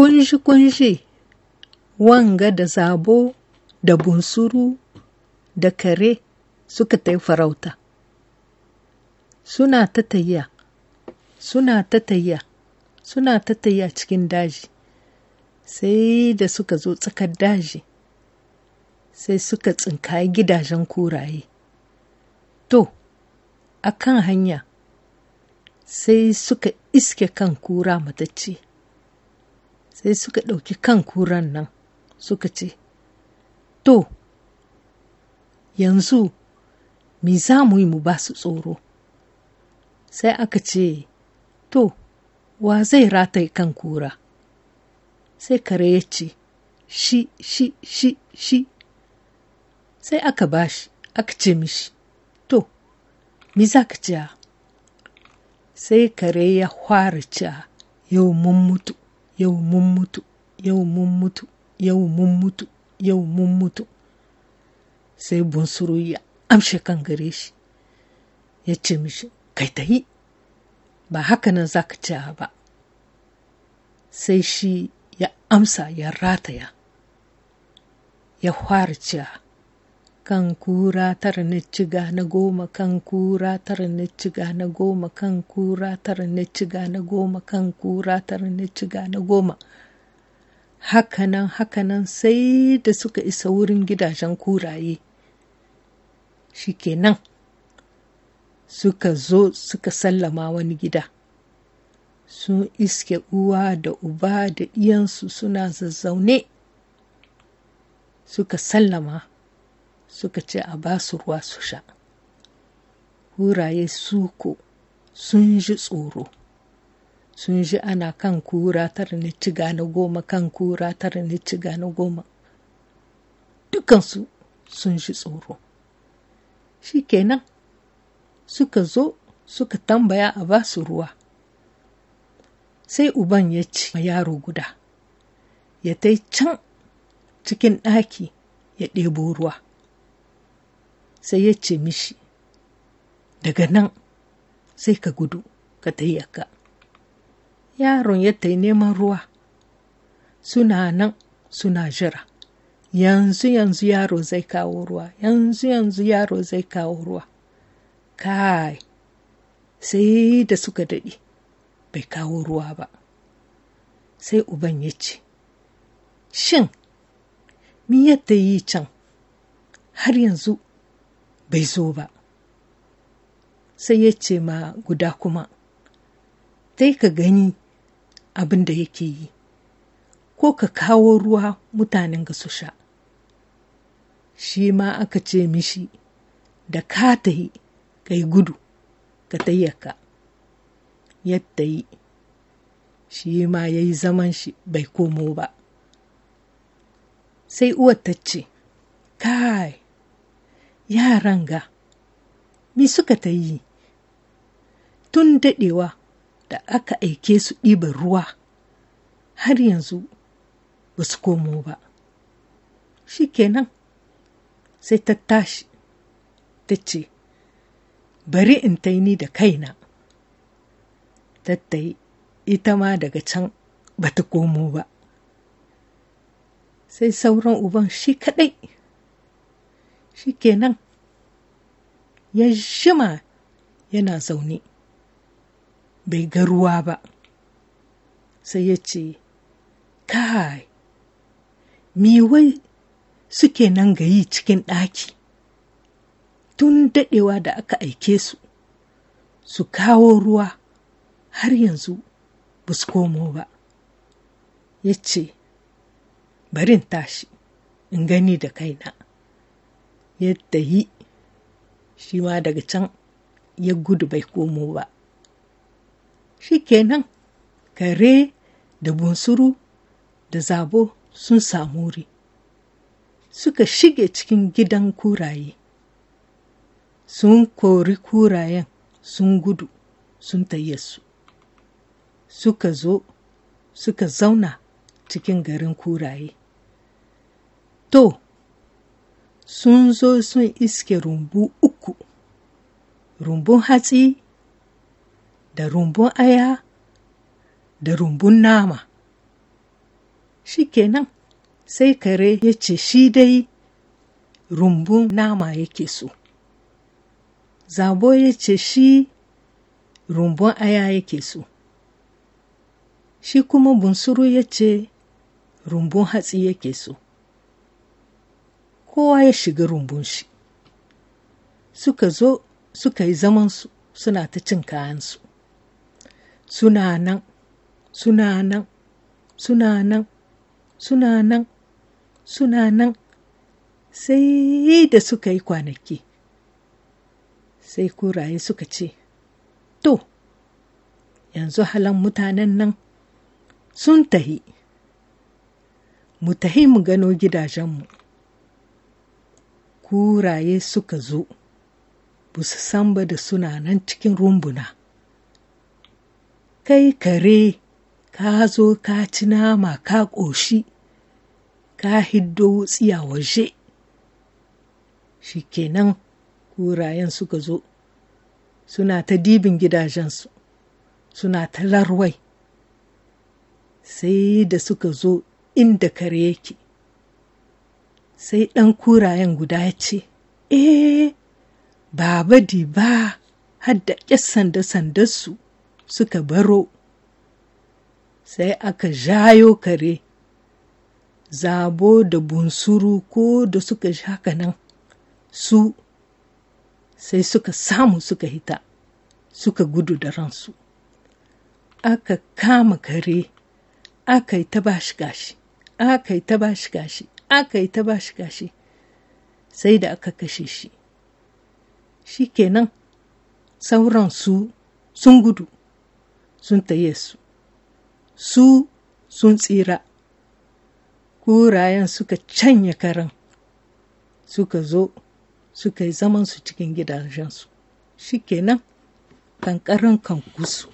kunshi-kunshi wanga da zabo da bunsuru da kare suka ta farauta. Suna ta tayya suna ta tayya suna ta tayya cikin daji. Sai da suka zo tsakar daji sai suka tsinkayi gidajen kuraye. To a kan hanya sai suka iske kan kura matacce. Sai suka ɗauki kan kuran nan suka ce to yanzu me za mu yi mu ba su tsoro? Sai aka ce to wa zai rataye kan kura? Sai kare ya ce shi shi shi shi. Sai aka bashi aka ce mishi to me za ka ce sai kare ya fara cewa yau mun mutu. Yau mun mutu yau mun mutu yau mun mutu yau mun mutu. Sai bunsuru ya amshe kan gare shi ya ce mishi kai ta yi ba haka nan za ka ci ba. Sai shi ya amsa ya rataya ya fara cewa kan kura tara na ciga na goma kan kura tara na ciga na goma kan kura tara na ciga na goma kan kura tara na ciga na goma. Hakanan haka nan sai da suka isa wurin gidajen kuraye. Shikenan suka zo suka sallama wani gida. Sun iske uwa da uba da iyansu suna zazzaune. Suka sallama. Suka ce a ba su ruwa su sha. Kuraye suko sun ji tsoro. Sun ji ana kan kura tara na ciga na goma kan kura tara na ciga na goma. Dukansu sun ji tsoro. Shi kenan suka zo suka tambaya a ba su ruwa. Sai uban ya ce yaro guda ya tai can cikin ɗaki ya ɗebo ruwa. Sai ya ce mishi daga nan sai ka gudu ka tayyaka yaron ya tai neman ruwa suna nan suna jira. Yanzu yanzu yaro zai kawo ruwa yanzu yanzu yaro zai kawo ruwa. Kai sai da suka daɗe bai kawo ruwa ba. Sai uban ya ce shin mi yadda yi can? Har yanzu bai zo ba. Sai ya ce ma guda kuma dai ka gani abin da yake yi ko ka kawo ruwa mutanen ga su sha. Shi ma aka ce mishi da ka ta yi ka yi gudu ka tayyaka. Yadda yi shi ma ya yi zaman shi bai komo ba. Sai uwar ta ce kai yaran ga mi suka ta yi? Tun daɗewa da aka aike su ɗiban ruwa har yanzu ba su komo ba. Shi kenan sai ta tashi ta ce bari in taini da kaina. Tattai ita ma daga can ba ta komo ba. Sai sauran uban shi kaɗai shi kenan ya jima yana zaune. Bai ga ruwa ba. Sai ya ce kai miwai suke nan gayi cikin ɗaki? Tun daɗewa da aka aike su su kawo ruwa har yanzu ba su komo ba. Ya ce barin tashi in gani da kaina. Yadda yi shi ma daga can ya gudu bai komo ba. Shi kenan kare da bunsuru da zabo sun samu wuri. Suka shige cikin gidan kuraye. Sun kori kurayen sun gudu sun su. Suka zo suka zauna cikin garin kuraye. To sun zo sun iske rumbu uku. Rumbun hatsi da rumbun aya da rumbun nama. Shi kenan sai kare ya ce shi dai rumbun nama yake so. Zabo ya ce shi rumbun aya yake so. Shi kuma bunsuru ya ce rumbun hatsi yake so. Kowa ya shiga rumbun shi. Suka zo suka yi zamansu suna ta cin kayansu. Suna nan suna nan suna nan suna nan suna nan. Sai da suka yi kwanaki sai kuraye suka ce to yanzu halan mutanen nan sun tahi. Mu tahi mu gano gidajenmu. Kuraye suka zo ba su san ba da suna nan cikin rumbuna. Kai kare ka zo ka ci nama ka ƙoshi ka hiddo wutsiya waje. Shi kenan kurayen suka zo suna ta dibin gidajensu suna ta larwai. Sai da suka zo inda kare yake. Sai ɗan kurayen guda ya ce eh baba di ba hadda ƙyas sanda-sandarsu suka baro. Sai aka jayo kare zabo da bunsuru ko da suka haka nan su sai suka samu suka hita suka gudu da ransu. Aka kama kare aka yi ta bashi gashi aka yi ta bashi gashi aka yi ta bashi gashi sai da aka kashe shi. Shi kenan sauran su sun gudu sun taye su. Su sun tsira. Kurayen suka canya karen suka zo suka yi zamansu cikin gidajensu shi kenan kankaran kan kusu